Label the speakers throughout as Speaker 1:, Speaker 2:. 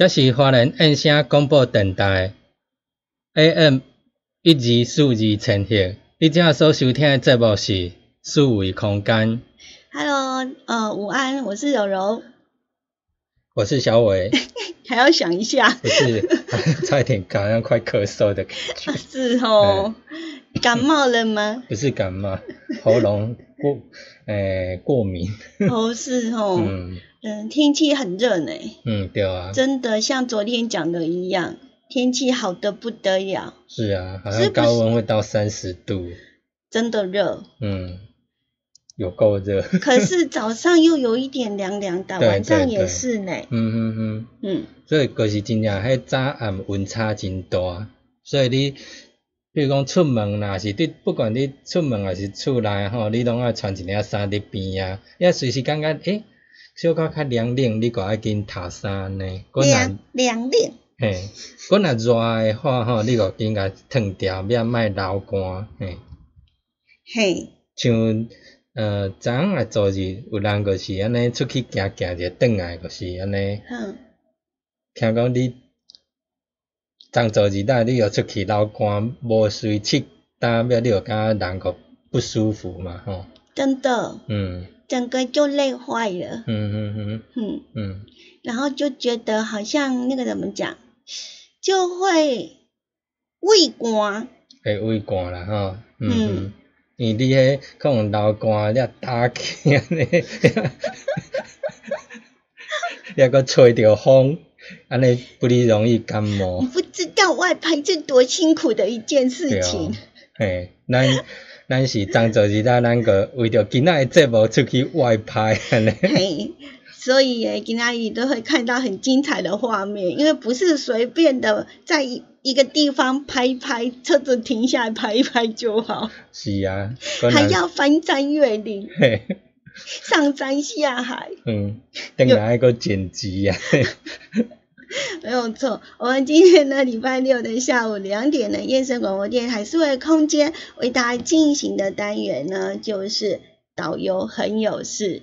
Speaker 1: 这是华人音声广播电台 AM 一二四二千赫。你正所收听的节目是四维空间。
Speaker 2: Hello，呃，午安，我是柔柔，
Speaker 1: 我是小伟，
Speaker 2: 还要想一下，
Speaker 1: 不是，差一点感染快咳嗽的感觉。
Speaker 2: 是哦，感冒了吗？
Speaker 1: 不是感冒，喉咙过，诶、过敏。
Speaker 2: 哦，是哦，
Speaker 1: 嗯
Speaker 2: 嗯，天气很热呢，
Speaker 1: 嗯，对啊，
Speaker 2: 真的像昨天讲的一样，天气好的不得了，
Speaker 1: 是啊，好像高温会到三十度。
Speaker 2: 真的热。
Speaker 1: 嗯，有够热。
Speaker 2: 可是早上又有一点凉凉的，晚上也是呢。
Speaker 1: 嗯嗯嗯。
Speaker 2: 嗯，
Speaker 1: 所以就是真正迄早暗温差真大，所以你比如讲出门若是你不管你出门还是厝内吼，你拢爱穿一领衫伫边啊，也随时感觉诶，小可较凉冷，你个爱紧脱衫呢。
Speaker 2: 凉凉凉，
Speaker 1: 嘿，果若热诶话吼，你个紧甲脱掉，免莫流汗嘿。
Speaker 2: 嘿，
Speaker 1: 像呃，昨昏也昨日有人就是安尼出去行行者，转来就是安尼。
Speaker 2: 哼，
Speaker 1: 听讲你昨昨日呾你又出去流汗，无水拭干，了你又感觉人个不舒服嘛吼。
Speaker 2: 真的，
Speaker 1: 嗯。
Speaker 2: 整个就累坏了。
Speaker 1: 嗯嗯嗯
Speaker 2: 嗯，
Speaker 1: 嗯，
Speaker 2: 然后就觉得好像那个怎么讲，就会畏寒。
Speaker 1: 会畏寒啦吼。嗯因为你迄可能流汗，你打起安尼，你还阁吹着风，安尼不哩容易感冒
Speaker 2: 你。不知道外拍是多辛苦的一件事
Speaker 1: 对
Speaker 2: 情
Speaker 1: 哦。，嘿，咱咱是昨昨日呾，咱个为着今仔的节目出去外拍安尼。
Speaker 2: 嘿，所以诶，今仔日都会看到很精彩的画面，因为不是随便的在一一个地方拍一拍，车子停下来拍一拍就好，
Speaker 1: 是啊，
Speaker 2: 还要翻山越岭、
Speaker 1: 嘿，
Speaker 2: 上山下海，
Speaker 1: 嗯，等下还个剪辑啊，
Speaker 2: 没有错。我们今天呢，礼拜六的下午两点呢，燕声广播电台数位空间为大家进行的单元呢，就是导游很有事。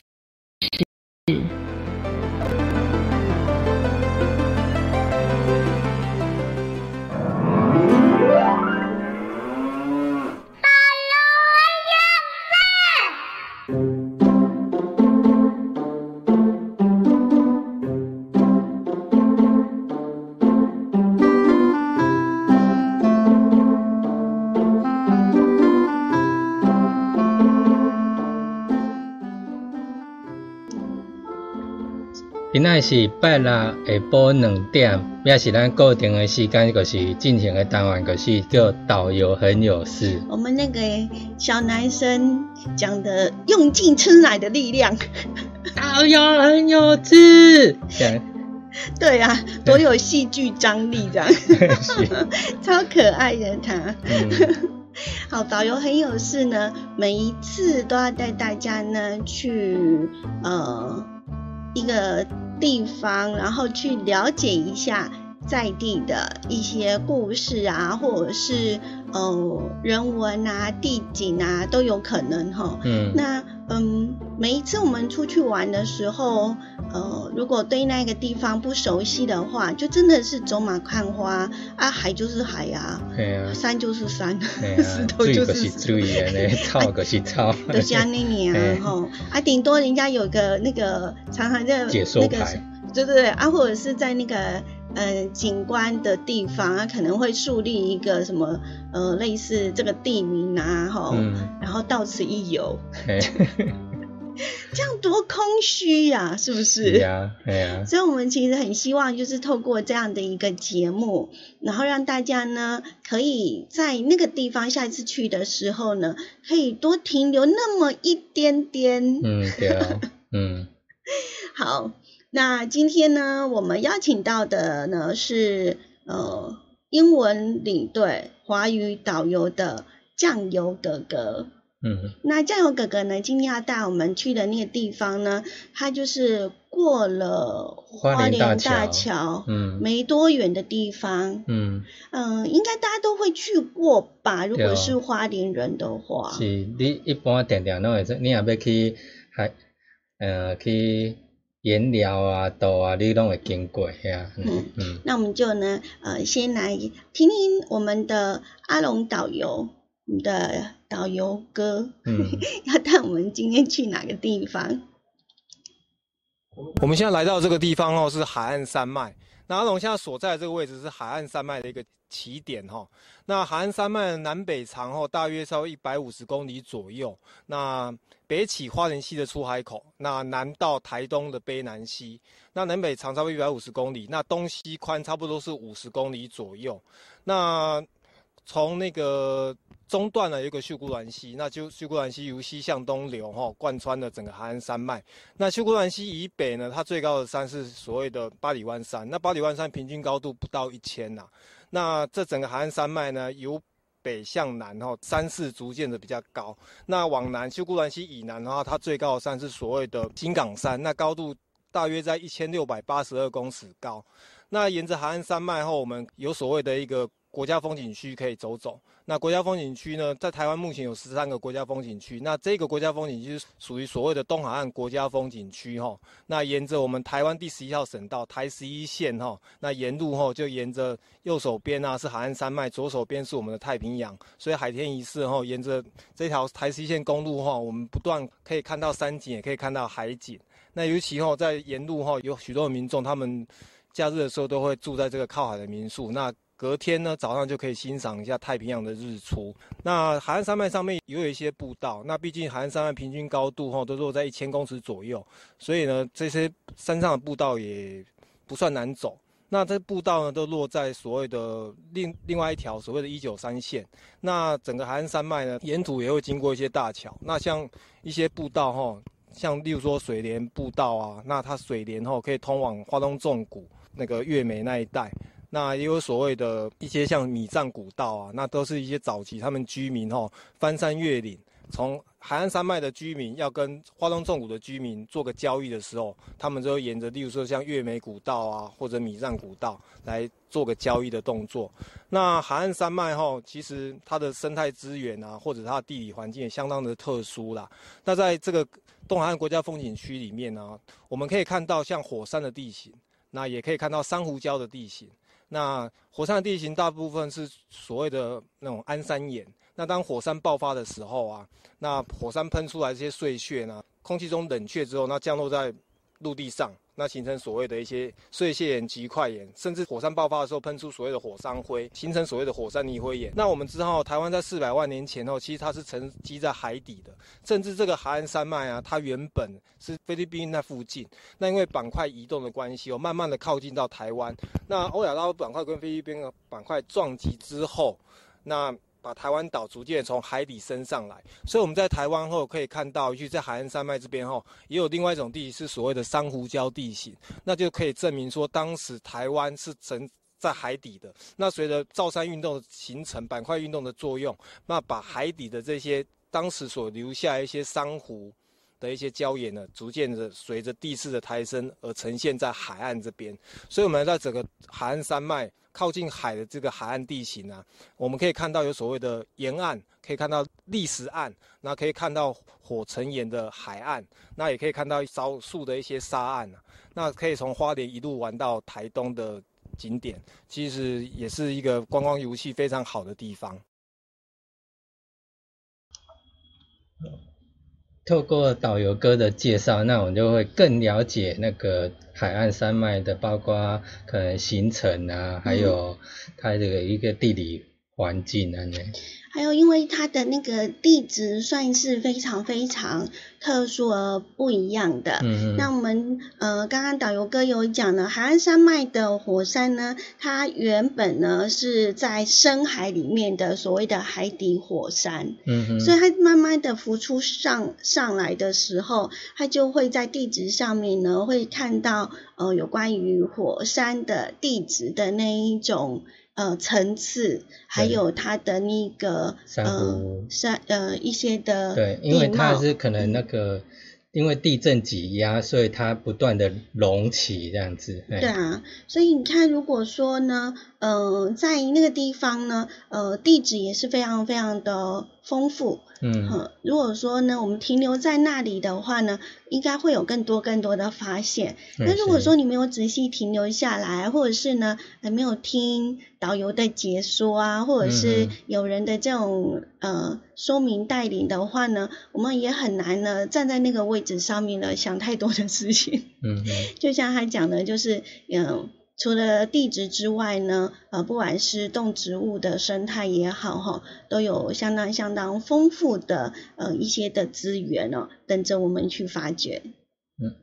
Speaker 1: 今仔是拜六下晡两点，也是咱固定的时间，就是进行的单元，就是叫导游很有事。
Speaker 2: 我们那个小男生讲的用尽吃奶的力量，
Speaker 1: 导游很有事。
Speaker 2: 对啊，多有戏剧张力，这样，超可爱的他。好，导游很有事呢，每一次都要带大家呢去呃一个地方，然后去了解一下在地的一些故事啊，或者是呃人文啊、地景啊都有可能哈。嗯，那。嗯，每一次我们出去玩的时候，呃，如果对那个地方不熟悉的话，就真的是走马看花啊，海就是海呀，山就是山，石头就是
Speaker 1: 水啊，草就是草，
Speaker 2: 都像那年啊，吼啊，顶多人家有个那个常常在那个，对对对啊，或者是在那个。呃，景观的地方，它可能会树立一个什么呃，类似这个地名啊，哈，然后到此一游，这样多空虚呀，是不是？
Speaker 1: 对呀，对呀。
Speaker 2: 所以，我们其实很希望，就是透过这样的一个节目，然后让大家呢，可以在那个地方下一次去的时候呢，可以多停留那么一点点。
Speaker 1: 嗯，对啊，嗯，
Speaker 2: 好。那今天呢，我们邀请到的呢是呃英文领队、华语导游的酱油哥哥。嗯，那酱油哥哥呢，今天要带我们去的那个地方呢，他就是过了花莲大桥，嗯，没多远的地方。嗯嗯，应该大家都会去过吧？如果是花莲人的话，
Speaker 1: 是你一般定定拢会说，你也要去还呃去。颜料啊、豆啊，你拢会经过呀。嗯
Speaker 2: 嗯。那我们就呢，呃，先来听听我们的阿龙导游，的导游哥，嗯，要带我们今天去哪个地方？
Speaker 3: 我们现在来到这个地方哦，是海岸山脉。那阿龙现在所在的这个位置是海岸山脉的一个起点哈。那海岸山脉南北长哦，大约稍微一百五十公里左右。那北起花莲溪的出海口，那南到台东的卑南溪，那南北长差不多一百五十公里，那东西宽差不多是五十公里左右。那从那个中断了，一个秀姑峦溪，那就秀姑峦溪由西向东流，哈，贯穿了整个海岸山脉。那秀姑峦溪以北呢，它最高的山是所谓的八里湾山，那八里湾山平均高度不到一千呐。那这整个海岸山脉呢，由北向南，哈，山势逐渐的比较高。那往南，秀姑峦溪以南的话，它最高的山是所谓的金港山，那高度大约在一千六百八十二公尺高。那沿着海岸山脉后，我们有所谓的一个。国家风景区可以走走。那国家风景区呢，在台湾目前有十三个国家风景区。那这个国家风景区属于所谓的东海岸国家风景区哈。那沿着我们台湾第十一号省道台十一线哈，那沿路哈就沿着右手边啊是海岸山脉，左手边是我们的太平洋。所以海天一色哈，沿着这条台十一线公路哈，我们不断可以看到山景，也可以看到海景。那尤其哈在沿路哈，有许多民众，他们假日的时候都会住在这个靠海的民宿。那隔天呢，早上就可以欣赏一下太平洋的日出。那海岸山脉上面也有一些步道，那毕竟海岸山脉平均高度哈都落在一千公尺左右，所以呢，这些山上的步道也不算难走。那这步道呢，都落在所谓的另另外一条所谓的“一九三线”。那整个海岸山脉呢，沿途也会经过一些大桥。那像一些步道哈，像例如说水莲步道啊，那它水莲后可以通往花东纵谷那个月眉那一带。那也有所谓的一些像米藏古道啊，那都是一些早期他们居民吼翻山越岭，从海岸山脉的居民要跟花东纵谷的居民做个交易的时候，他们就沿着，例如说像月眉古道啊，或者米藏古道来做个交易的动作。那海岸山脉吼，其实它的生态资源啊，或者它的地理环境也相当的特殊啦。那在这个东海岸国家风景区里面呢，我们可以看到像火山的地形，那也可以看到珊瑚礁的地形。那火山的地形大部分是所谓的那种安山岩。那当火山爆发的时候啊，那火山喷出来这些碎屑呢，空气中冷却之后，那降落在陆地上。那形成所谓的一些碎屑岩、极块岩，甚至火山爆发的时候喷出所谓的火山灰，形成所谓的火山泥灰岩。那我们知道，台湾在四百万年前后，其实它是沉积在海底的，甚至这个海岸山脉啊，它原本是菲律宾那附近，那因为板块移动的关系，哦，慢慢的靠近到台湾。那欧亚大陆板块跟菲律宾的板块撞击之后，那把台湾岛逐渐从海底升上来，所以我们在台湾后可以看到，就在海岸山脉这边后，也有另外一种地形是所谓的珊瑚礁地形，那就可以证明说当时台湾是沉在海底的。那随着造山运动的形成，板块运动的作用，那把海底的这些当时所留下一些珊瑚。的一些礁岩呢，逐渐的随着地势的抬升而呈现在海岸这边，所以我们在整个海岸山脉靠近海的这个海岸地形啊，我们可以看到有所谓的沿岸，可以看到砾石岸，那可以看到火成岩的海岸，那也可以看到少数的一些沙岸啊，那可以从花莲一路玩到台东的景点，其实也是一个观光游戏非常好的地方。
Speaker 1: 透过导游哥的介绍，那我们就会更了解那个海岸山脉的，包括可能行程啊，还有它这个一个地理环境啊。
Speaker 2: 还有，因为它的那个地质算是非常非常特殊而不一样的。嗯嗯。那我们呃，刚刚导游哥有讲呢，海岸山脉的火山呢，它原本呢是在深海里面的所谓的海底火山。嗯嗯。所以它慢慢的浮出上上来的时候，它就会在地质上面呢，会看到呃有关于火山的地质的那一种。呃，层次还有它的那个
Speaker 1: 呃
Speaker 2: 山呃一些的
Speaker 1: 对，因为它是可能那个因为地震挤压，所以它不断的隆起这样子。
Speaker 2: 对啊，所以你看，如果说呢，呃，在那个地方呢，呃，地质也是非常非常的丰富。嗯，如果说呢，我们停留在那里的话呢，应该会有更多更多的发现。那如果说你没有仔细停留下来，或者是呢，还没有听导游的解说啊，或者是有人的这种呃说明带领的话呢，我们也很难呢站在那个位置上面呢想太多的事情。嗯，就像他讲的，就是嗯。除了地质之外呢，呃，不管是动植物的生态也好，哈，都有相当相当丰富的呃一些的资源哦，等着我们去发掘。嗯。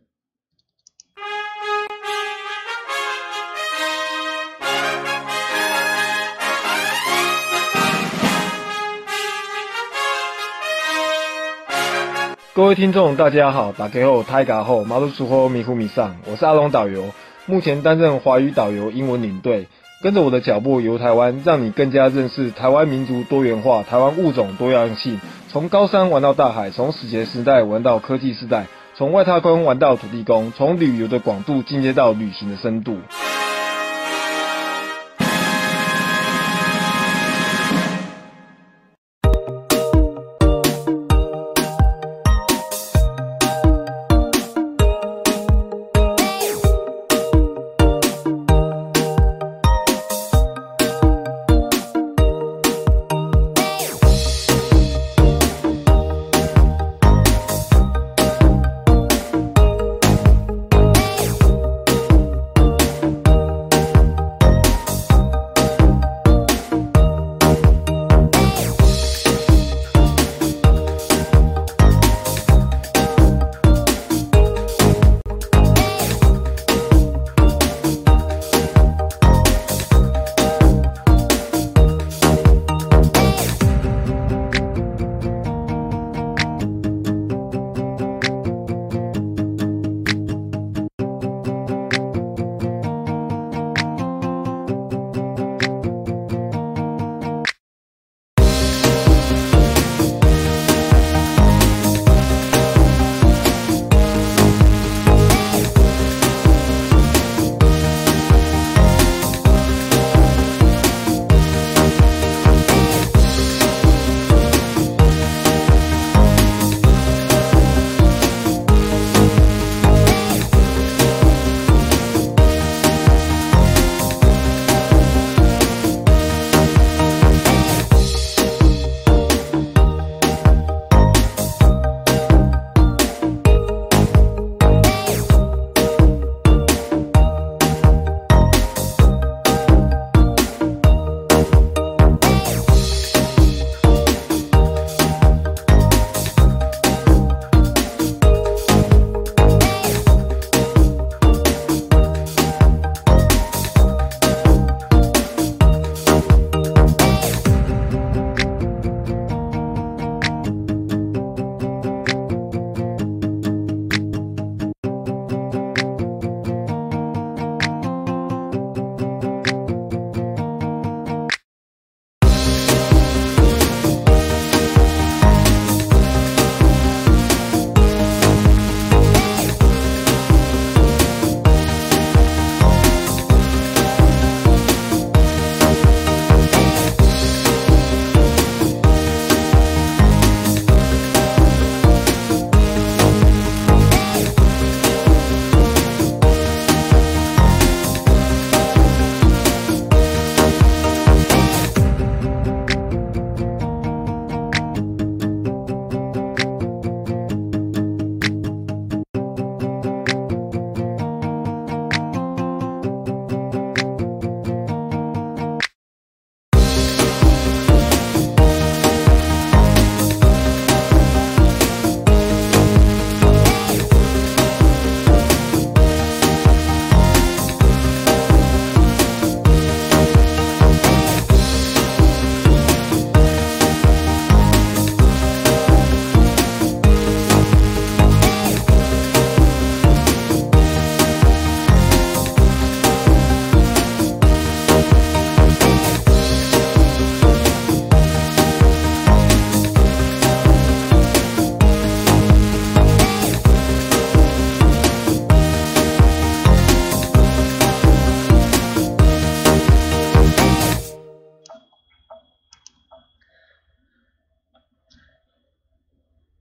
Speaker 3: 各位听众，大家好，打给后泰嘎后马路出后米呼米上，我是阿龙导游。目前担任华语导游、英文领队，跟着我的脚步游台湾，让你更加认识台湾民族多元化、台湾物种多样性。从高山玩到大海，从史前时代玩到科技时代，从外太空玩到土地公，从旅游的广度进阶到旅行的深度。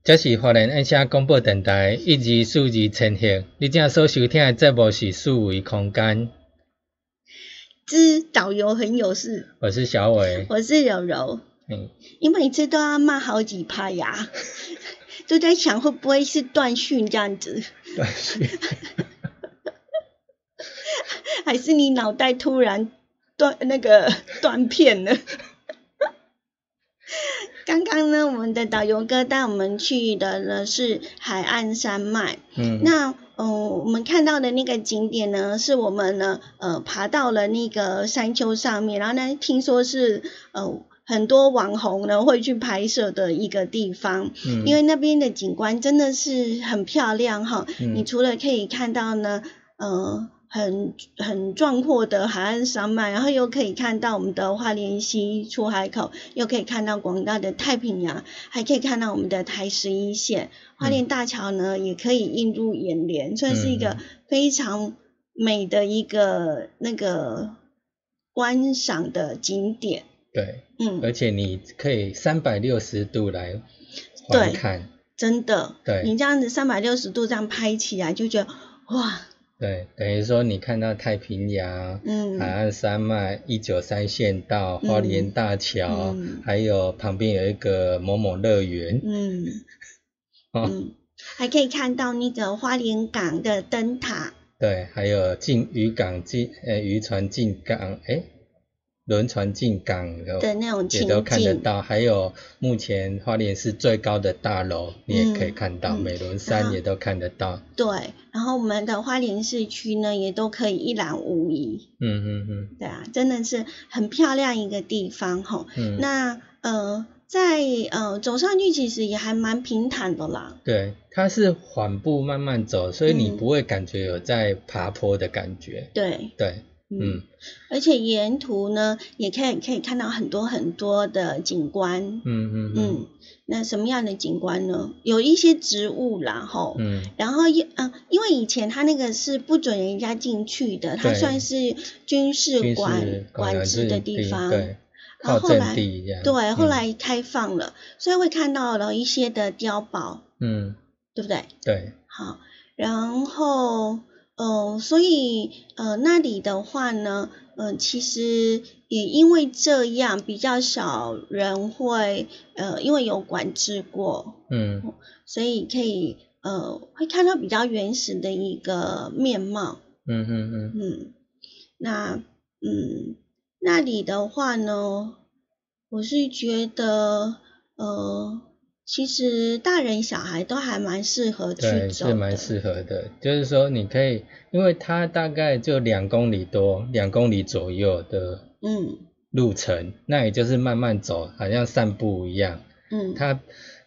Speaker 1: 这是华人音响广播电台一二数二千赫，你正所收听的节目是数维空间。
Speaker 2: 之导游很有事，
Speaker 1: 我是小伟。
Speaker 2: 我是柔柔。
Speaker 1: 嗯，
Speaker 2: 你每次都要骂好几拍呀，都在想会不会是断讯这样子，
Speaker 1: 断讯。
Speaker 2: 还是你脑袋突然断那个断片了？刚刚呢，我们的导游哥带我们去的呢是海岸山脉。
Speaker 1: 嗯，
Speaker 2: 那嗯、我们看到的那个景点呢，是我们呢呃爬到了那个山丘上面，然后呢听说是呃很多网红呢会去拍摄的一个地方，
Speaker 1: 嗯
Speaker 2: 因为那边的景观真的是很漂亮哈。
Speaker 1: 嗯
Speaker 2: 你除了可以看到呢，呃。很很壮阔的海岸山脉，然后又可以看到我们的花莲溪出海口，又可以看到广大的太平洋，还可以看到我们的台十一线。花莲大桥呢，也可以映入眼帘，算是一个
Speaker 1: 嗯
Speaker 2: 非常美的一个那个观赏的景点。
Speaker 1: 对，
Speaker 2: 嗯，
Speaker 1: 而且你可以三百六十度来观看。
Speaker 2: 真的，
Speaker 1: 对
Speaker 2: 你这样子三百六十度这样拍起来，就觉得哇，
Speaker 1: 对，等于说你看到太平洋、
Speaker 2: 嗯。
Speaker 1: 海岸山脉、一九三线道、花莲大桥，
Speaker 2: 嗯。
Speaker 1: 还有旁边有一个某某乐园。
Speaker 2: 嗯。
Speaker 1: 哦，
Speaker 2: 嗯，还可以看到那个花莲港的灯塔。
Speaker 1: 对，还有进渔港进呃渔船进港，诶，轮船进港的
Speaker 2: 的那种情
Speaker 1: 也都看得到。还有目前花莲市最高的大楼，你也可以看到，
Speaker 2: 嗯
Speaker 1: 美仑山也都看得到。
Speaker 2: 对，然后我们的花莲市区呢，也都可以一览无遗。
Speaker 1: 嗯嗯嗯
Speaker 2: 对啊，真的是很漂亮一个地方哈。
Speaker 1: 嗯，
Speaker 2: 那呃，在呃走上去其实也还蛮平坦的啦。
Speaker 1: 对，它是缓步慢慢走，所以你
Speaker 2: 嗯
Speaker 1: 不会感觉有在爬坡的感觉。
Speaker 2: 对，
Speaker 1: 对，嗯
Speaker 2: 而且沿途呢，也可以可以看到很多很多的景观。
Speaker 1: 嗯嗯嗯
Speaker 2: 嗯，那什么样的景观呢？有一些植物啦，吼。
Speaker 1: 嗯，
Speaker 2: 然后又嗯、因为以前它那个是不准人家进去的，它算是军事
Speaker 1: 军
Speaker 2: 管
Speaker 1: 事
Speaker 2: 管制的地方。
Speaker 1: 对，
Speaker 2: 然后后来。对，后
Speaker 1: 嗯
Speaker 2: 来开放了，所以会看到了一些的碉堡，
Speaker 1: 嗯，
Speaker 2: 对不对？
Speaker 1: 对，
Speaker 2: 好，然后呃，所以呃那里的话呢，呃，其实也因为这样，比较少人会呃，因为有管制过，
Speaker 1: 嗯
Speaker 2: 所以可以呃会看到比较原始的一个面貌。
Speaker 1: 嗯嗯嗯
Speaker 2: 嗯，那嗯那里的话呢，我是觉得呃，其实大人小孩都还蛮适合去
Speaker 1: 对，
Speaker 2: 走
Speaker 1: 是蛮
Speaker 2: 的。
Speaker 1: 适合的。就是说，你可以，因为它大概就两公里多，两公里左右的
Speaker 2: 嗯
Speaker 1: 路程，那也就是慢慢走，好像散步一样。
Speaker 2: 嗯，
Speaker 1: 它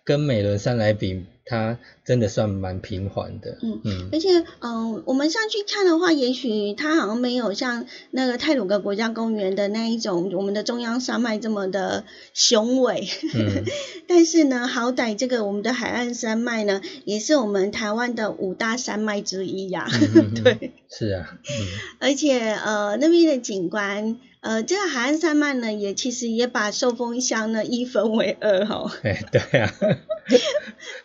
Speaker 1: 跟美仑山来比，它真的算蛮平缓的。
Speaker 2: 嗯
Speaker 1: 嗯
Speaker 2: 而且，嗯、我们上去看的话，也许它好像没有像那个泰鲁格国家公园的那一种，我们的中央山脉这么的雄伟。
Speaker 1: 嗯
Speaker 2: 但是呢，好歹这个我们的海岸山脉呢，也是我们台湾的五大山脉之一呀、对，
Speaker 1: 是啊，嗯
Speaker 2: 而且呃，那边的景观，呃，这个海岸山脉呢，也其实也把寿丰乡呢一分为二哈、
Speaker 1: 哎，对啊，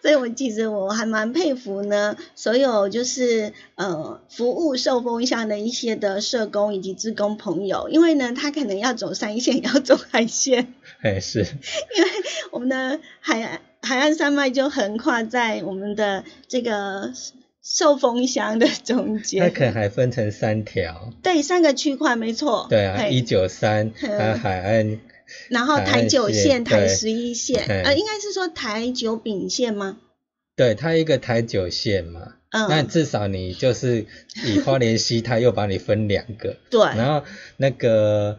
Speaker 2: 所以我其实我还蛮佩服呢，所有就是呃服务受风乡的一些的社工以及职工朋友，因为呢，他可能要走山线，也要走海线，
Speaker 1: 哎是，因为
Speaker 2: 我们的海岸海岸山脉就横跨在我们的这个受风箱的中
Speaker 1: 它
Speaker 2: 间，
Speaker 1: 可能还分成三条。
Speaker 2: 对，三个区块没错，
Speaker 1: 对啊，一九三，
Speaker 2: 嗯。
Speaker 1: 还有海岸，
Speaker 2: 然后台九
Speaker 1: 线
Speaker 2: 线、台十一线，
Speaker 1: 嘿。
Speaker 2: 呃，应该是说台九丙线吗？
Speaker 1: 对，它一个台九线嘛。嗯。那
Speaker 2: 嗯，
Speaker 1: 至少你就是以花莲溪，它又把你分两个，
Speaker 2: 对，
Speaker 1: 然后那个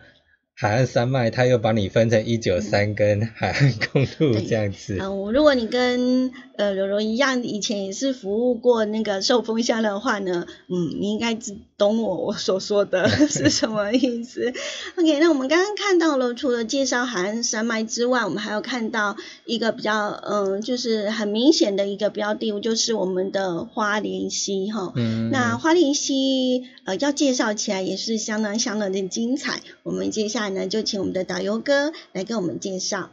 Speaker 1: 海岸山脉，它又把你分成一九三跟海岸公路
Speaker 2: 对。
Speaker 1: 这样子。
Speaker 2: 嗯，如果你跟呃柔柔一样，以前也是服务过那个受风箱的话呢，嗯，你应该知懂我我所说的 是什么意思。OK，那我们刚刚看到了，除了介绍海岸山脉之外，我们还有看到一个比较嗯，就是很明显的一个标的，就是我们的花莲溪哈。
Speaker 1: 嗯，
Speaker 2: 那花莲溪呃要介绍起来也是相当相当的精彩。我们接下来呢就请我们的导游哥来跟我们介绍。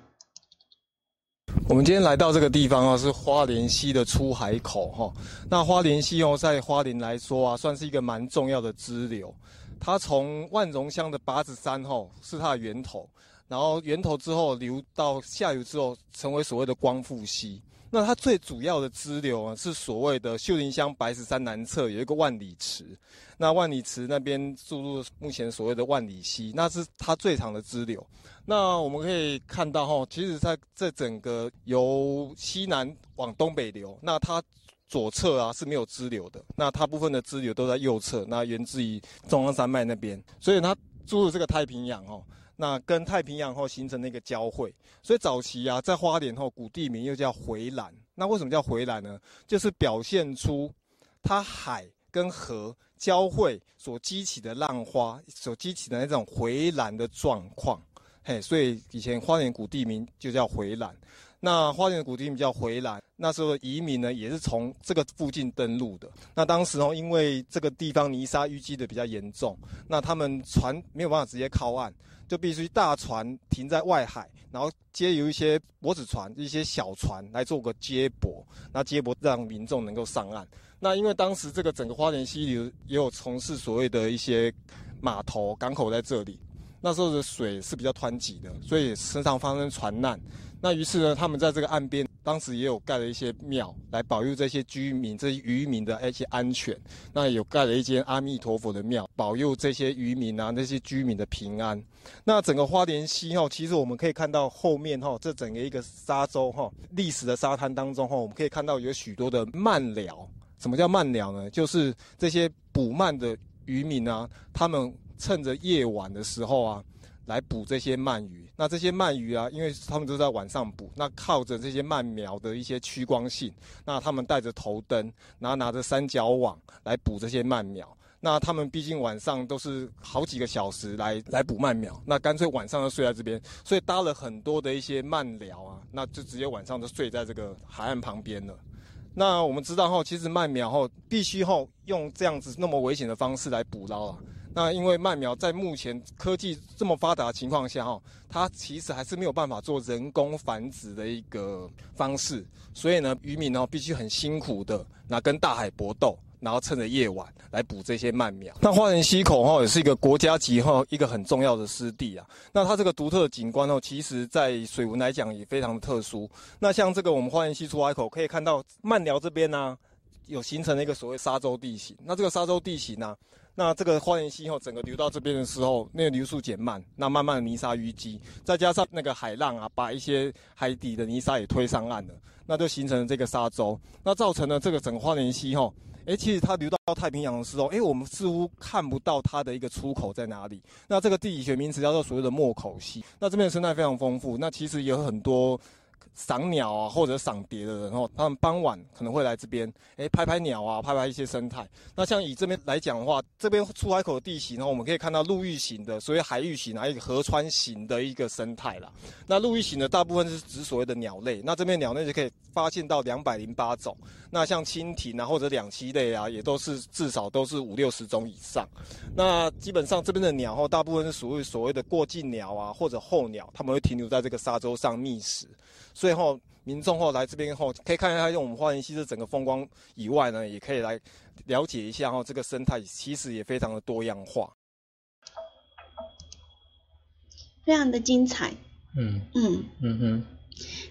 Speaker 3: 我们今天来到这个地方啊，是花莲溪的出海口哈。那花莲溪哦，在花莲来说啊，算是一个蛮重要的支流。它从万荣乡的八子山吼是它的源头，然后源头之后流到下游之后，成为所谓的光复溪。那它最主要的支流啊，是所谓的秀林乡白石山南侧有一个万里池，那万里池那边注入目前所谓的万里溪，那是它最长的支流。那我们可以看到哈，其实在这整个由西南往东北流，那它左侧啊是没有支流的，那它部分的支流都在右侧，那源自于中央山脉那边，所以它注入这个太平洋哦。那跟太平洋后形成那个交汇，所以早期啊，在花莲后古地名又叫回澜。那为什么叫回澜呢？就是表现出它海跟河交汇所激起的浪花，所激起的那种回澜的状况。嘿，所以以前花莲古地名就叫回澜。那花莲的古地名叫回澜，那时候的移民呢也是从这个附近登陆的。那当时哦，因为这个地方泥沙淤积的比较严重，那他们船没有办法直接靠岸。就必须大船停在外海，然后接由一些驳子船、一些小船来做个接驳，那接驳让民众能够上岸。那因为当时这个整个花莲溪流也有从事所谓的一些码头、港口在这里，那时候的水是比较湍急的，所以时常发生船难。那于是呢，他们在这个岸边。当时也有盖了一些庙来保佑这些居民、这些渔民的一些安全。那有盖了一间阿弥陀佛的庙，保佑这些渔民啊、那些居民的平安。那整个花莲溪哈，其实我们可以看到后面哈，这整个一个沙洲哈，历史的沙滩当中哈，我们可以看到有许多的鳗寮。什么叫鳗寮呢？就是这些捕鳗的渔民啊，他们趁着夜晚的时候啊。来捕这些鳗鱼，那这些鳗鱼啊，因为他们都在晚上捕，那靠着这些鳗苗的一些趋光性，那他们带着头灯，然后拿着三角网来捕这些鳗苗。那他们毕竟晚上都是好几个小时来来捕鳗苗，那干脆晚上就睡在这边，所以搭了很多的一些鳗寮啊，那就直接晚上就睡在这个海岸旁边了。那我们知道哈，其实鳗苗哈必须哈用这样子那么危险的方式来捕捞啊。那因为鳗苗在目前科技这么发达的情况下，哈，它其实还是没有办法做人工繁殖的一个方式，所以呢，渔民呢必须很辛苦的那跟大海搏斗，然后趁着夜晚来捕这些鳗苗。那花莲溪口哈也是一个国家级哈一个很重要的湿地啊。那它这个独特的景观哦，其实在水文来讲也非常的特殊。那像这个我们花莲溪出海口可以看到鳗寮这边呢，有形成了一个所谓沙洲地形。那这个沙洲地形呢？那这个花莲溪后整个流到这边的时候，那个流速减慢，那慢慢的泥沙淤积，再加上那个海浪啊，把一些海底的泥沙也推上岸了，那就形成了这个沙洲，那造成了这个整个花莲溪哈，哎，其实它流到太平洋的时候，哎，我们似乎看不到它的一个出口在哪里。那这个地理学名词叫做所谓的莫口溪，那这边的生态非常丰富，那其实有很多。赏鸟啊，或者赏蝶的人哦，他们傍晚可能会来这边，哎，拍拍鸟啊，拍拍一些生态。那像以这边来讲的话，这边出海口的地形呢，我们可以看到陆域型的，所谓海域型啊，一个河川型的一个生态啦。那陆域型的大部分是指所谓的鸟类，那这边鸟类就可以发现到两百零八种。那像蜻蜓啊，或者两栖类啊，也都是至少都是五六十种以上。那基本上这边的鸟后，大部分是属于所谓的过境鸟啊，或者候鸟，它们会停留在这个沙洲上觅食。所以后，民众后来这边后，可以看一下用我们花莲溪的整个风光以外呢，也可以来了解一下哈，这个生态其实也非常的多样化，
Speaker 2: 非常的精彩。
Speaker 1: 嗯嗯嗯哼。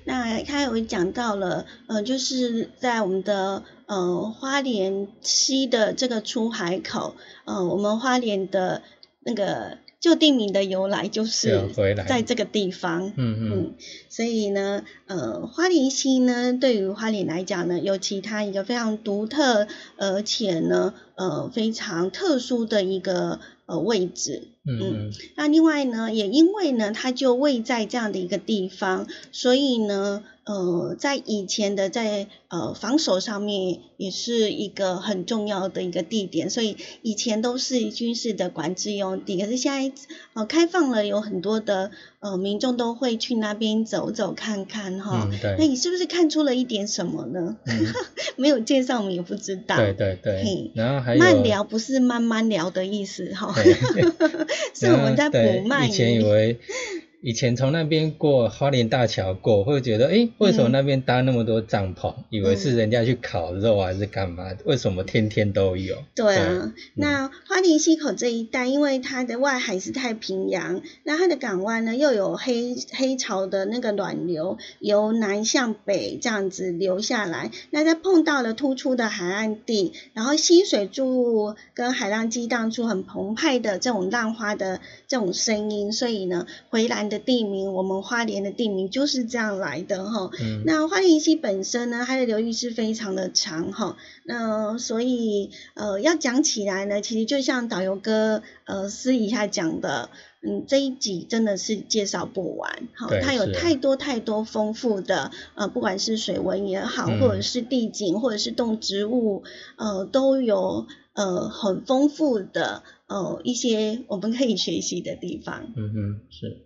Speaker 2: 那他有讲到了，呃，就是在我们的呃花莲溪的这个出海口，呃，我们花莲的那个。旧地名的由来就是在这个地方，
Speaker 1: 嗯嗯，
Speaker 2: 所以呢，呃，花莲溪呢，对于花莲来讲呢，有其他一个非常独特，而且呢，呃，非常特殊的一个呃位置，
Speaker 1: 嗯，
Speaker 2: 那另外呢，也因为呢，它就位在这样的一个地方，所以呢。呃，在以前的在呃防守上面也是一个很重要的一个地点，所以以前都是军事的管制用地。可是现在呃开放了，有很多的呃民众都会去那边走走看看哈。
Speaker 1: 嗯，
Speaker 2: 那你是不是看出了一点什么呢？没有介绍，我们也不知道。
Speaker 1: 对对对。然后还有
Speaker 2: 慢聊不是慢慢聊的意思哈。是我们在补慢。
Speaker 1: 以前以为。以前从那边过花莲大桥过，会觉得，哎，为什么那边搭那么多帐篷？以为是人家去烤肉还是干嘛？为什么天天都有？
Speaker 2: 对啊，那花莲溪口这一带，因为它的外海是太平洋，那它的港湾呢又有黑黑潮的那个暖流由南向北这样子流下来，那它碰到了突出的海岸地，然后溪水注入跟海浪激荡出很澎湃的这种浪花的这种声音，所以呢，回蓝。的地名，我们花莲的地名就是这样来的哈。那花莲溪本身呢，它的流域是非常的长哈。那所以呃，要讲起来呢，其实就像导游哥呃私底下讲的，嗯，这一集真的是介绍不完哈。它有太多太多丰富的呃，不管是水文也好，或者是地景，或者是动植物，呃，都有呃很丰富的呃一些我们可以学习的地方。
Speaker 1: 嗯哼，是。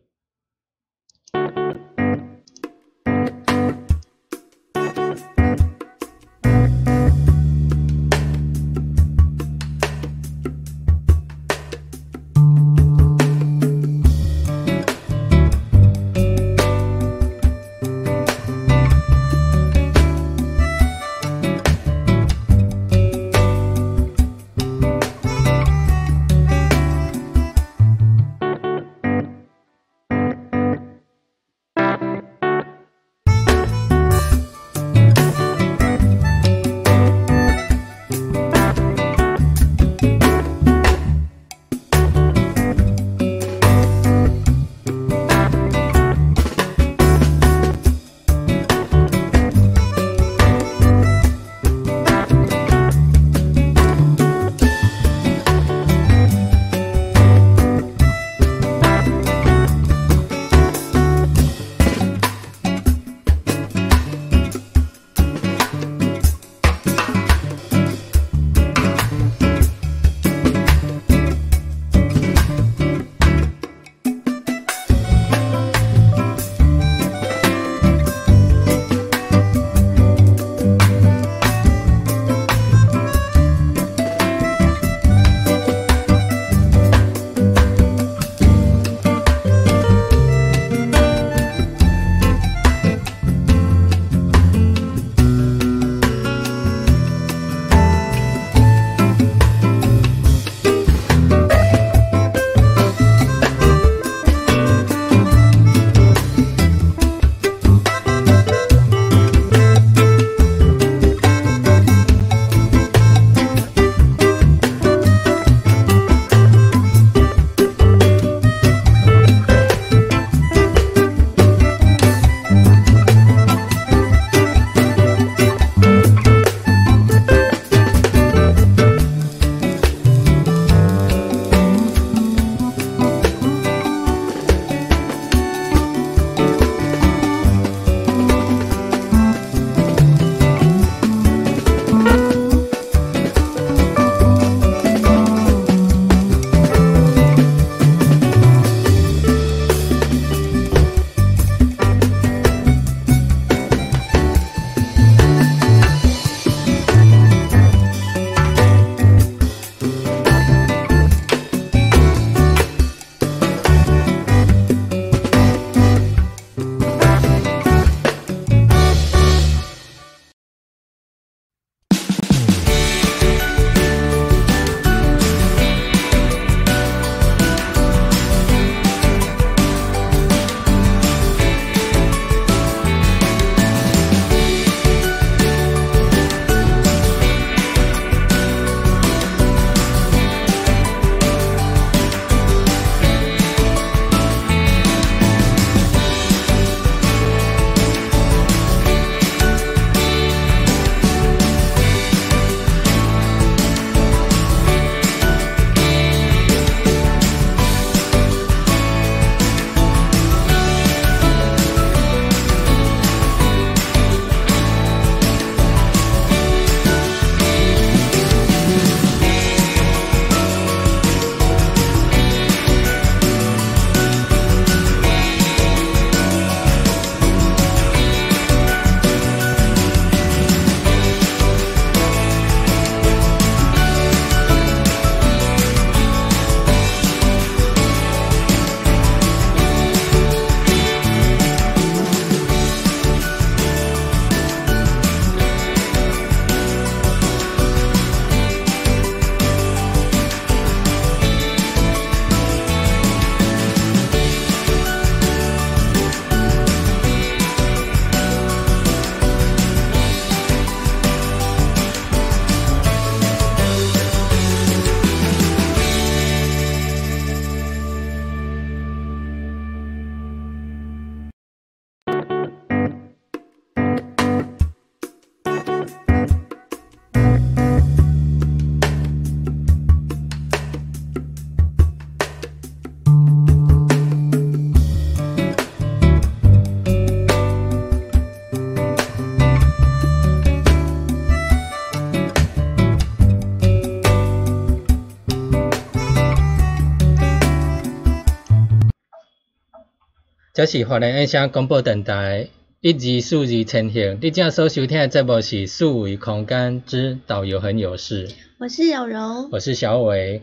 Speaker 1: 这是华人音响广播电台一二四二千赫，你正所收听的节目是数维空间之导游很有事，
Speaker 2: 我是有柔，
Speaker 1: 我是小伟。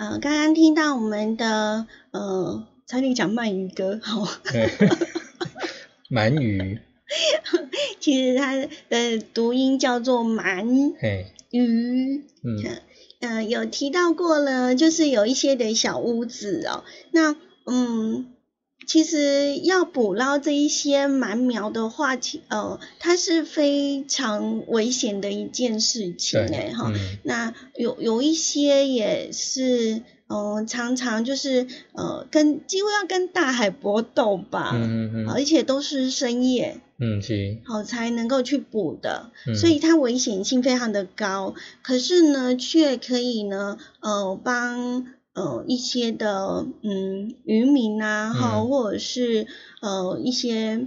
Speaker 2: 呃，刚刚听到我们的呃，差点讲鳗鱼歌，好，
Speaker 1: 鳗鱼，
Speaker 2: 其实它的读音叫做鳗鱼，嗯，呃，有提到过了，就是有一些的小屋子哦，那嗯。其实要捕捞这一些鳗苗的话，其呃，它是非常危险的一件事情哎哈。那有有一些也是，嗯，常常就是呃，跟几乎要跟大海搏斗吧，嗯嗯而且都是深夜，
Speaker 1: 嗯是，
Speaker 2: 好才能够去捕的，所以它危险性非常的高，可是呢，却可以呢，呃，帮。呃，一些的嗯渔民啊，哈，或者是呃一些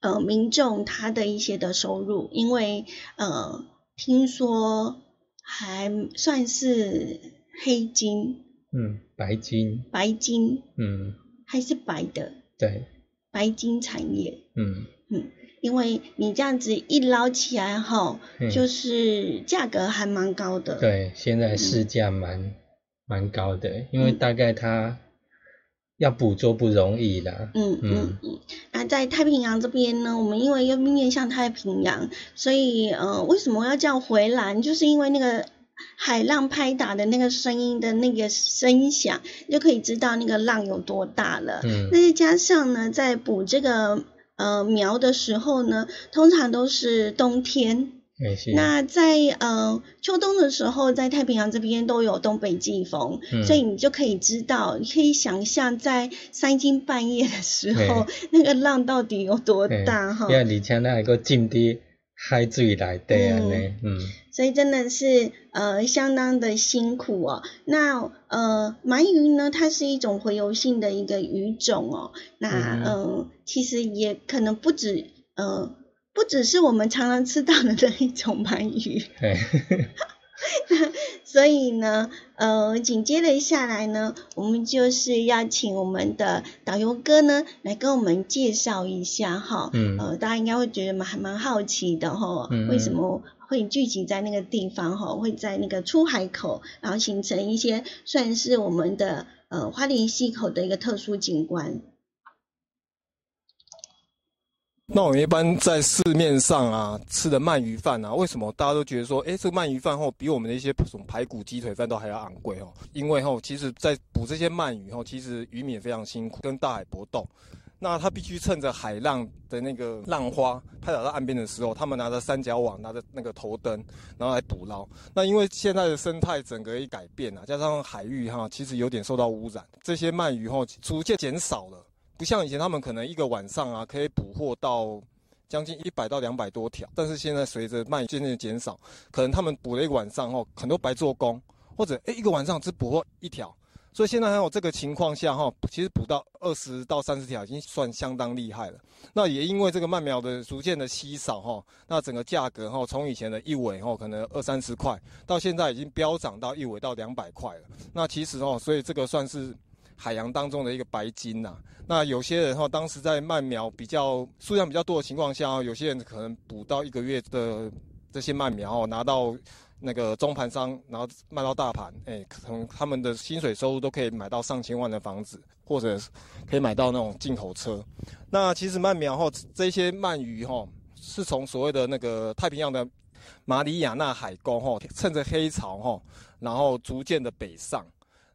Speaker 2: 呃民众他的一些的收入，因为呃听说还算是黑金，
Speaker 1: 嗯，白金，
Speaker 2: 白金，
Speaker 1: 嗯，
Speaker 2: 还是白的，
Speaker 1: 对，
Speaker 2: 白金产业，
Speaker 1: 嗯。
Speaker 2: 嗯，因为你这样子一捞起来哈，就是价格还蛮高的，
Speaker 1: 对，现在市价蛮。蛮高的，因为大概它要捕捉不容易啦。
Speaker 2: 嗯嗯嗯。那在太平洋这边呢，我们因为要面向太平洋，所以呃，为什么要叫回蓝？就是因为那个海浪拍打的那个声音的那个声响，就可以知道那个浪有多大了。嗯。那再加上呢，在捕这个呃苗的时候呢，通常都是冬天。那在呃秋冬的时候，在太平洋这边都有东北季风，所以你就可以知道，可以想象在三更半夜的时候，那个浪到底有多大哈。
Speaker 1: 而且那还个浸伫海水内底安尼，嗯，
Speaker 2: 所以真的是呃相当的辛苦哦。那呃鳗鱼呢，它是一种洄游性的一个鱼种哦。那嗯，其实也可能不止呃。不只是我们常常吃到的这一种鳗鱼，所以呢，呃，紧接着下来呢，我们就是要请我们的导游哥呢来跟我们介绍一下哈，呃，大家应该会觉得蛮还蛮好奇的哈，为什么会聚集在那个地方哈，会在那个出海口，然后形成一些算是我们的呃花莲溪口的一个特殊景观。
Speaker 3: 那我们一般在市面上啊吃的鳗鱼饭啊，为什么大家都觉得说，哎，这个鳗鱼饭后比我们的一些什么排骨、鸡腿饭都还要昂贵哦？因为吼，其实，在捕这些鳗鱼后，其实渔民也非常辛苦，跟大海搏斗。那他必须趁着海浪的那个浪花拍打到岸边的时候，他们拿着三角网，拿着那个头灯，然后来捕捞。那因为现在的生态整个一改变啊，加上海域哈，其实有点受到污染，这些鳗鱼后逐渐减少了。不像以前，他们可能一个晚上啊，可以捕获到将近一百到两百多条。但是现在随着鳗鱼渐渐减少，可能他们捕了一个晚上后，很多白做工，或者诶一个晚上只捕获一条。所以现在还有这个情况下哈，其实捕到二十到三十条已经算相当厉害了。那也因为这个鳗苗的逐渐的稀少哈，那整个价格哈，从以前的一尾哈可能二三十块，到现在已经飙涨到一尾到两百块了。那其实哦，所以这个算是。海洋当中的一个白金呐，那有些人哈，当时在鳗苗比较数量比较多的情况下哦，有些人可能捕到一个月的这些鳗苗哦，拿到那个中盘商，然后卖到大盘，哎，可能他们的薪水收入都可以买到上千万的房子，或者可以买到那种进口车。那其实鳗苗哈，这些鳗鱼哈，是从所谓的那个太平洋的马里亚纳海沟哈，趁着黑潮哈，然后逐渐的北上。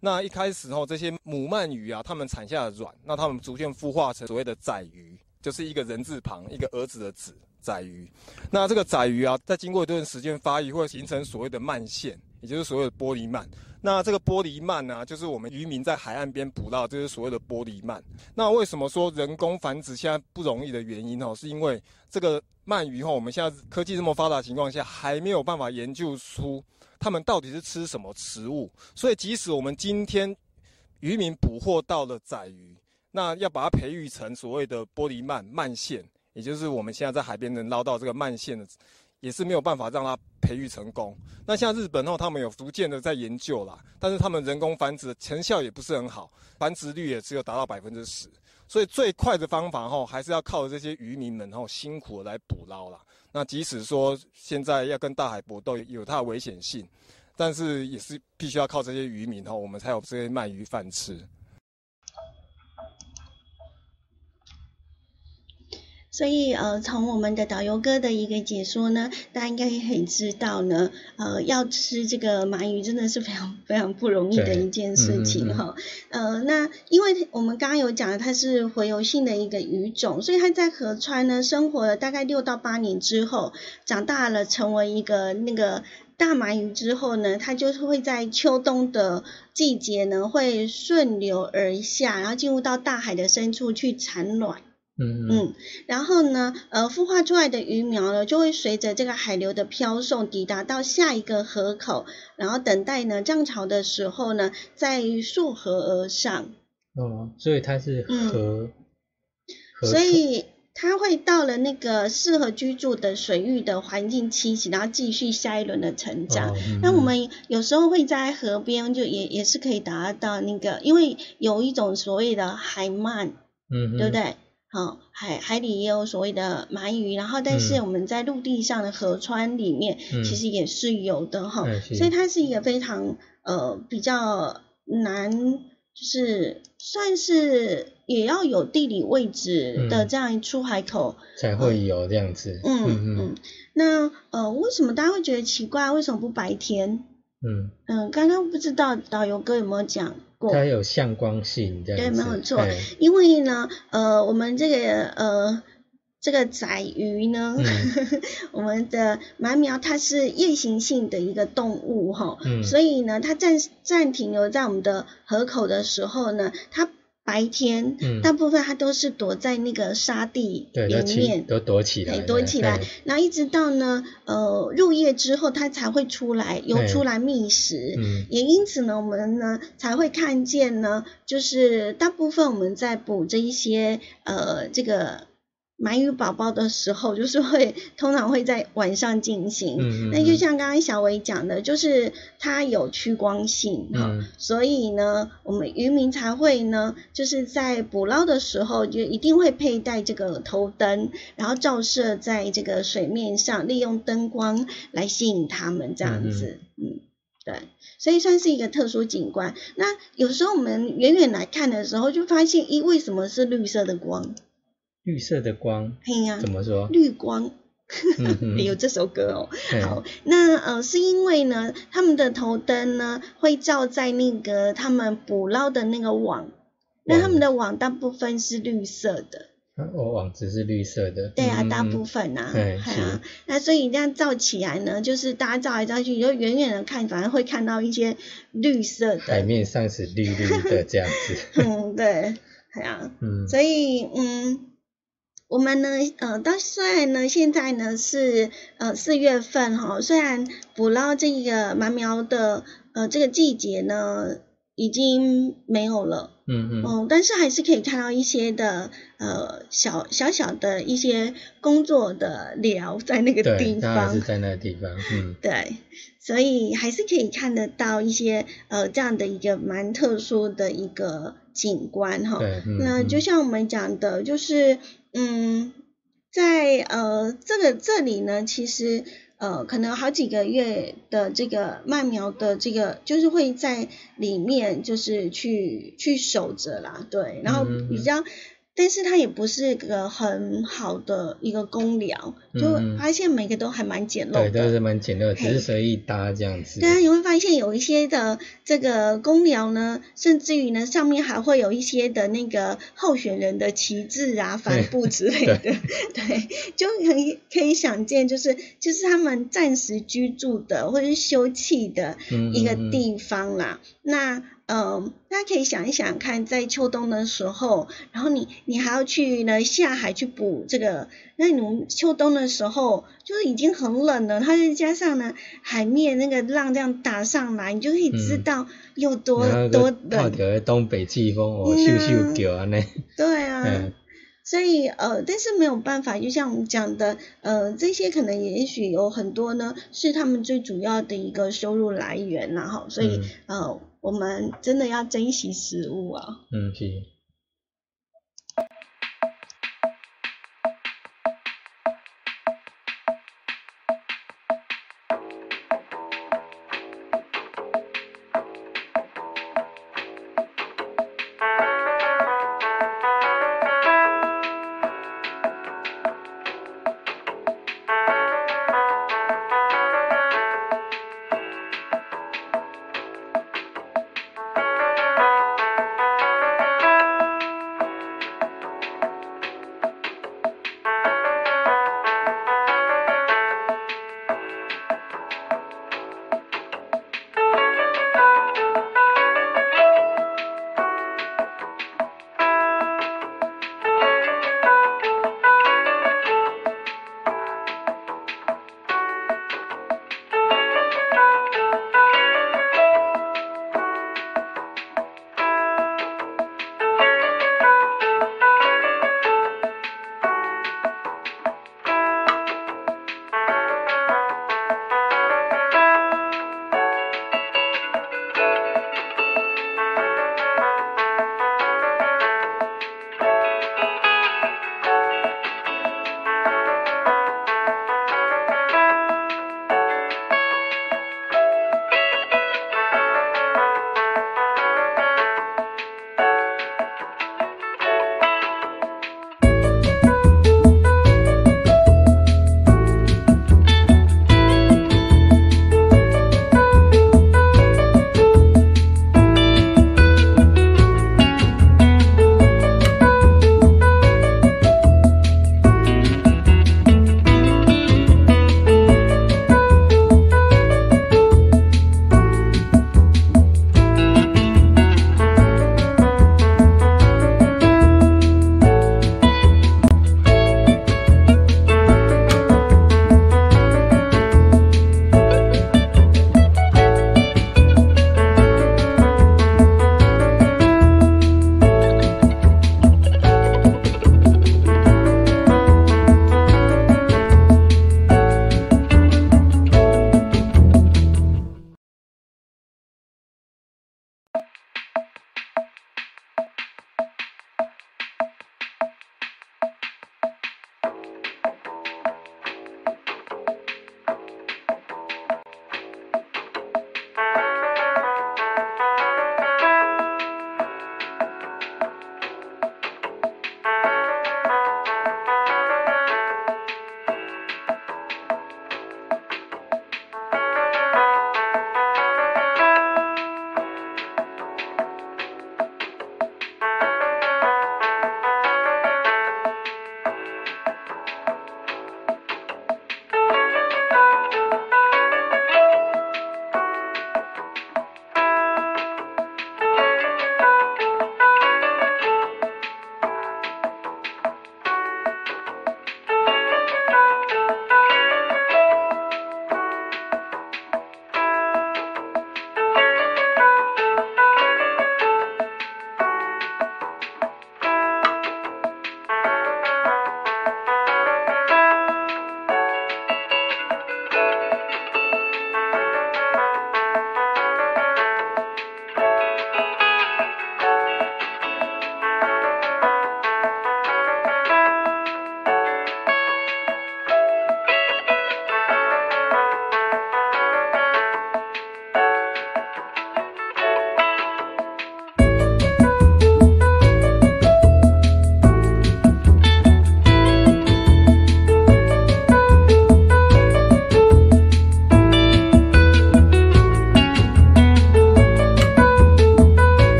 Speaker 3: 那一开始后，这些母鳗鱼啊，它们产下的卵，那它们逐渐孵化成所谓的仔鱼，就是一个人字旁，一个儿子的子，仔鱼。那这个仔鱼啊，在经过一段时间发育，会形成所谓的鳗线，也就是所谓的玻璃鳗。那这个玻璃鳗呢，就是我们渔民在海岸边捕到，就是所谓的玻璃鳗。那为什么说人工繁殖现在不容易的原因哦，是因为这个鳗鱼哈，我们现在科技这么发达情况下，还没有办法研究出。他们到底是吃什么食物？所以，即使我们今天渔民捕获到了仔鱼，那要把它培育成所谓的玻璃鳗鳗线，也就是我们现在在海边能捞到这个鳗线的，也是没有办法让它培育成功。那像日本哦，他们有逐渐的在研究啦，但是他们人工繁殖成效也不是很好，繁殖率也只有达到百分之十。所以最快的方法吼，还是要靠这些渔民们吼辛苦来捕捞啦。那即使说现在要跟大海搏斗，有它的危险性，但是也是必须要靠这些渔民吼，我们才有这些鳗鱼饭吃。
Speaker 2: 所以呃，从我们的导游哥的一个解说呢，大家应该也很知道呢，呃，要吃这个鳗鱼真的是非常非常不容易的一件事情哈。呃，那因为我们刚刚有讲它是洄游性的一个鱼种，所以它在河川呢生活了大概六到八年之后，长大了成为一个那个大鳗鱼之后呢，它就是会在秋冬的季节呢会顺流而下，然后进入到大海的深处去产卵。
Speaker 1: 嗯
Speaker 2: 嗯，然后呢，呃，孵化出来的鱼苗呢，就会随着这个海流的飘送，抵达到下一个河口，然后等待呢涨潮的时候呢，再溯河而上。
Speaker 1: 哦，所以它是河，
Speaker 2: 所以它会到了那个适合居住的水域的环境栖息，然后继续下一轮的成长。那我们有时候会在河边，就也也是可以达到那个，因为有一种所谓的海鳗，
Speaker 1: 嗯，
Speaker 2: 对不对？好，海海里也有所谓的鳗鱼，然后但是我们在陆地上的河川里面，其实也是有的哈，所以它是一个非常呃比较难，就是算是也要有地理位置的这样一出海口
Speaker 1: 才会有这样子。
Speaker 2: 嗯嗯，那呃为什么大家会觉得奇怪？为什么不白天？
Speaker 1: 嗯
Speaker 2: 嗯，刚刚不知道导游哥有没有讲。
Speaker 1: 它有向光性，这
Speaker 2: 样对，没有错。因为呢，呃，我们这个呃这个仔鱼呢，我们的鳗苗它是夜行性的一个动物哈，所以呢，它暂暂停留在我们的河口的时候呢，它。白天，嗯大部分它都是躲在那个沙地里面，
Speaker 1: 都躲起来，
Speaker 2: 躲起来。然后一直到呢，呃，入夜之后，它才会出来，游出来觅食。也因此呢，我们呢才会看见呢，就是大部分我们在捕这一些呃这个。鳗鱼宝宝的时候，就是会通常会在晚上进行。嗯那就像刚刚小伟讲的，就是它有趋光性哈，所以呢，我们渔民才会呢，就是在捕捞的时候就一定会佩戴这个头灯，然后照射在这个水面上，利用灯光来吸引它们这样子。嗯，对，所以算是一个特殊景观。那有时候我们远远来看的时候，就发现，咦，为什么是绿色的光？
Speaker 1: 绿色的光，怎么说？
Speaker 2: 绿光，有这首歌哦。好，那呃，是因为呢，他们的头灯呢会照在那个他们捕捞的那个网，那他们的网大部分是绿色的。
Speaker 1: 我网子是绿色的。
Speaker 2: 对啊，大部分呐。对啊。那所以这样照起来呢，就是大家照来照去，你就远远的看，反而会看到一些绿色的。
Speaker 1: 海面上是绿绿的这样子。
Speaker 2: 嗯，对，对啊。嗯。所以，嗯。我们呢，呃，到虽然呢，现在呢是呃四月份哈，虽然捕捞这个鳗苗的呃这个季节呢已经没有了，嗯嗯，哦，但是还是可以看到一些的呃小小小的一些工作的寮在那个地方，
Speaker 1: 是在那个地方，嗯，
Speaker 2: 对，所以还是可以看得到一些呃这样的一个蛮特殊的一个景观哈，那就像我们讲的，就是。嗯，在呃这个这里呢，其实呃可能好几个月的这个麦苗的这个，就是会在里面就是去去守着啦，对，然后比较。但是它也不是个很好的一个公寮，就发现每个都还蛮简陋的，
Speaker 1: 对，都是蛮简陋，只是随意搭这样子。
Speaker 2: 对啊，你会发现有一些的这个公寮呢，甚至于呢上面还会有一些的那个候选人的旗帜啊、帆布之类的，对，就很可以想见，就是就是他们暂时居住的或者是休憩的一个地方啦。那嗯大家可以想一想看在秋冬的时候然后你你还要去呢下海去捕这个那你们秋冬的时候就是已经很冷了它再加上呢海面那个浪这样打上来你就可以知道有多多的
Speaker 1: 东北季风哦咻咻叫安那
Speaker 2: 对啊。所以呃但是没有办法就像我们讲的呃这些可能也许有很多呢是他们最主要的一个收入来源然后所以呃我们真的要珍惜食物啊。
Speaker 1: 嗯谢谢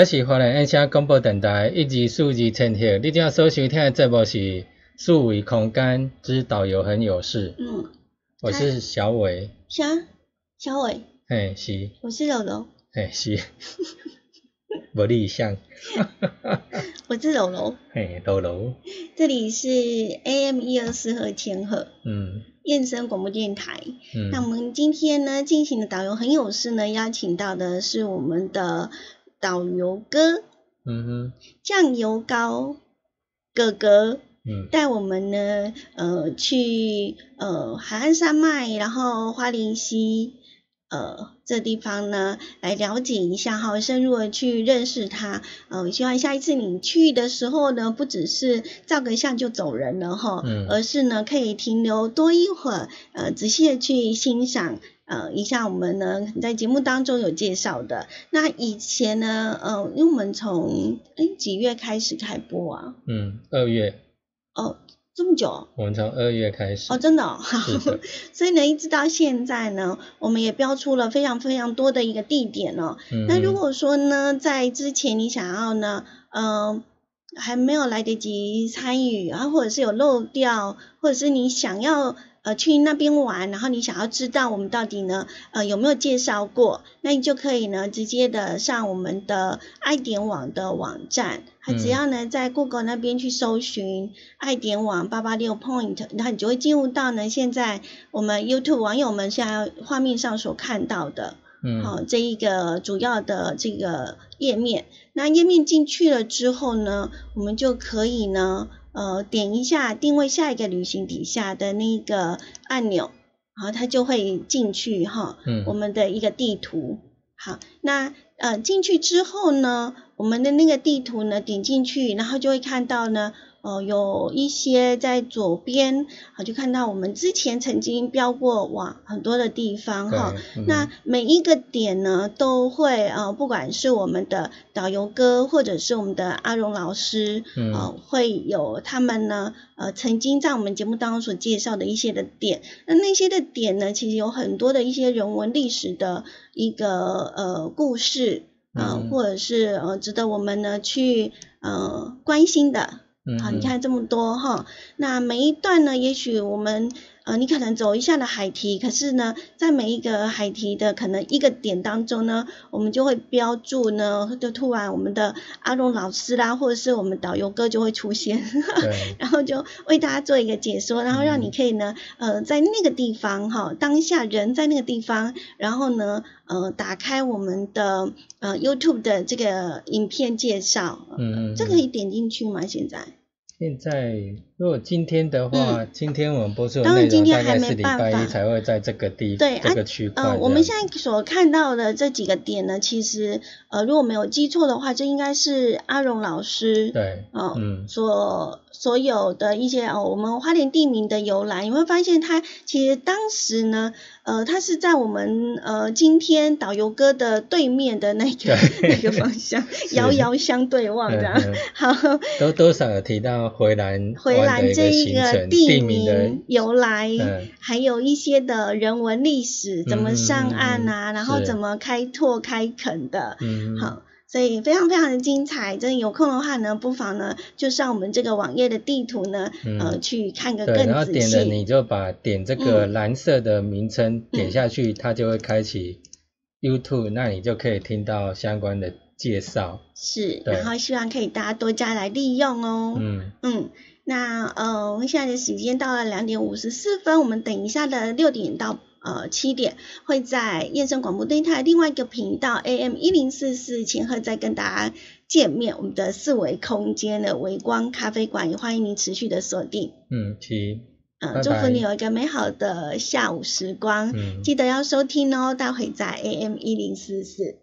Speaker 1: 这是华人音响广播电台一级数字千赫。你正所收听的节目是《数维空间之导游很有事》。
Speaker 2: 嗯，
Speaker 1: 我是小伟。
Speaker 2: 啥？小伟？
Speaker 1: 嘿，是。
Speaker 2: 我是柔柔。
Speaker 1: 嘿，是。不理想。
Speaker 2: 我是柔柔。
Speaker 1: 嘿，柔柔。
Speaker 2: 这里是 AM 一二四和千鹤。
Speaker 1: 嗯。
Speaker 2: 燕声广播电台。
Speaker 1: 嗯。
Speaker 2: 那我们今天呢进行的导游很有事呢，邀请到的是我们的导游哥
Speaker 1: 嗯哼，
Speaker 2: 酱油膏。哥哥。
Speaker 1: 嗯。
Speaker 2: 带我们呢，呃，去呃海岸山脉，然后花莲溪，呃这地方呢，来了解一下哈，深入的去认识它。呃，我希望下一次你去的时候呢，不只是照个相就走人了哈，
Speaker 1: 嗯
Speaker 2: 而是呢可以停留多一会儿，呃，仔细的去欣赏。呃，一下我们呢在节目当中有介绍的，那以前呢，呃，因为我们从哎几月开始开播啊？
Speaker 1: 嗯，二月，
Speaker 2: 哦，这么久？
Speaker 1: 我们从二月开始，
Speaker 2: 哦，真的、所以呢，一直到现在呢，我们也标出了非常非常多的一个地点哦。
Speaker 1: 嗯，
Speaker 2: 那如果说呢，在之前你想要呢，呃，还没有来得及参与啊，或者是有漏掉，或者是你想要呃去那边玩，然后你想要知道我们到底呢呃有没有介绍过，那你就可以呢直接的上我们的爱点网的网站，它只
Speaker 1: 嗯
Speaker 2: 要呢在 Google 那边去搜寻爱点网八八六 Point，然后你就会进入到呢现在我们 YouTube 网友们现在画面上所看到的。
Speaker 1: 嗯，
Speaker 2: 好、这一个主要的这个页面。那页面进去了之后呢，我们就可以呢，呃，点一下定位下一个旅行底下的那个按钮，然后它就会进去哈，
Speaker 1: 嗯
Speaker 2: 我们的一个地图。好，那呃进去之后呢，我们的那个地图呢点进去，然后就会看到呢，呃有一些在左边，好就看到我们之前曾经标过哇很多的地方哈。
Speaker 1: 嗯
Speaker 2: 那每一个点呢，都会呃，不管是我们的导游哥，或者是我们的阿荣老师，
Speaker 1: 嗯
Speaker 2: 呃，会有他们呢，呃，曾经在我们节目当中所介绍的一些的点。那那些的点呢，其实有很多的一些人文历史的一个呃故事，呃，
Speaker 1: 嗯
Speaker 2: 或者是呃值得我们呢去呃关心的。好，你看这么多哈，那每一段呢，也许我们呃，你可能走一下的海堤，可是呢，在每一个海堤的可能一个点当中呢，我们就会标注呢，就突然我们的阿龙老师啦，或者是我们导游哥就会出现，
Speaker 1: 对，
Speaker 2: 然后就为大家做一个解说，然后让你可以呢，呃，在那个地方哈，当下人在那个地方，然后呢，呃，打开我们的呃 YouTube 的这个影片介绍，
Speaker 1: 嗯嗯，
Speaker 2: 这可以点进去吗？现在？
Speaker 1: 现在如果今天的话，今天我们播出
Speaker 2: 当然
Speaker 1: 内容大
Speaker 2: 今天还没
Speaker 1: 概是礼拜
Speaker 2: 办法。
Speaker 1: 一才会在这个地
Speaker 2: 对啊
Speaker 1: 这个区块这
Speaker 2: 呃，我们现在所看到的这几个点呢，其实呃，如果没有记错的话，这应该是阿荣老师
Speaker 1: 对，
Speaker 2: 哦、
Speaker 1: 嗯。
Speaker 2: 所所有的一些哦，我们花莲地名的由来，你会发现他其实当时呢，呃，它是在我们呃今天导游哥的对面的那个 那个方向，遥遥相对望这样。
Speaker 1: 嗯嗯。
Speaker 2: 好，
Speaker 1: 都多少有提到回南
Speaker 2: 回
Speaker 1: 湾的一
Speaker 2: 来这一个地
Speaker 1: 地名
Speaker 2: 由来，
Speaker 1: 嗯
Speaker 2: 还有一些的人文历史，怎么
Speaker 1: 嗯
Speaker 2: 上岸啊，
Speaker 1: 嗯
Speaker 2: 然后怎么开拓开垦的，
Speaker 1: 嗯，
Speaker 2: 好。所以非常非常的精彩，真的有空的话呢，不妨呢就上我们这个网页的地图呢，
Speaker 1: 嗯
Speaker 2: 呃，去看个
Speaker 1: 对，然后点了
Speaker 2: 细。
Speaker 1: 你就把点这个
Speaker 2: 嗯
Speaker 1: 蓝色的名称点下去，它就会开启 YouTube，那你就可以听到相关的介绍。
Speaker 2: 是，然后希望可以大家多加来利用哦。
Speaker 1: 嗯，
Speaker 2: 嗯，那呃，我们现在的时间到了两点五十四分，我们等一下的六点到呃七点会在燕声广播电台另外一个频道 AM 一零四四千赫再跟大家见面。我们的四维空间的微光咖啡馆，也欢迎您持续的锁定。
Speaker 1: 嗯，七，
Speaker 2: 嗯、
Speaker 1: 拜
Speaker 2: 祝福你有一个美好的下午时光，
Speaker 1: 嗯。
Speaker 2: 记得要收听哦。待会在 AM 一零四四。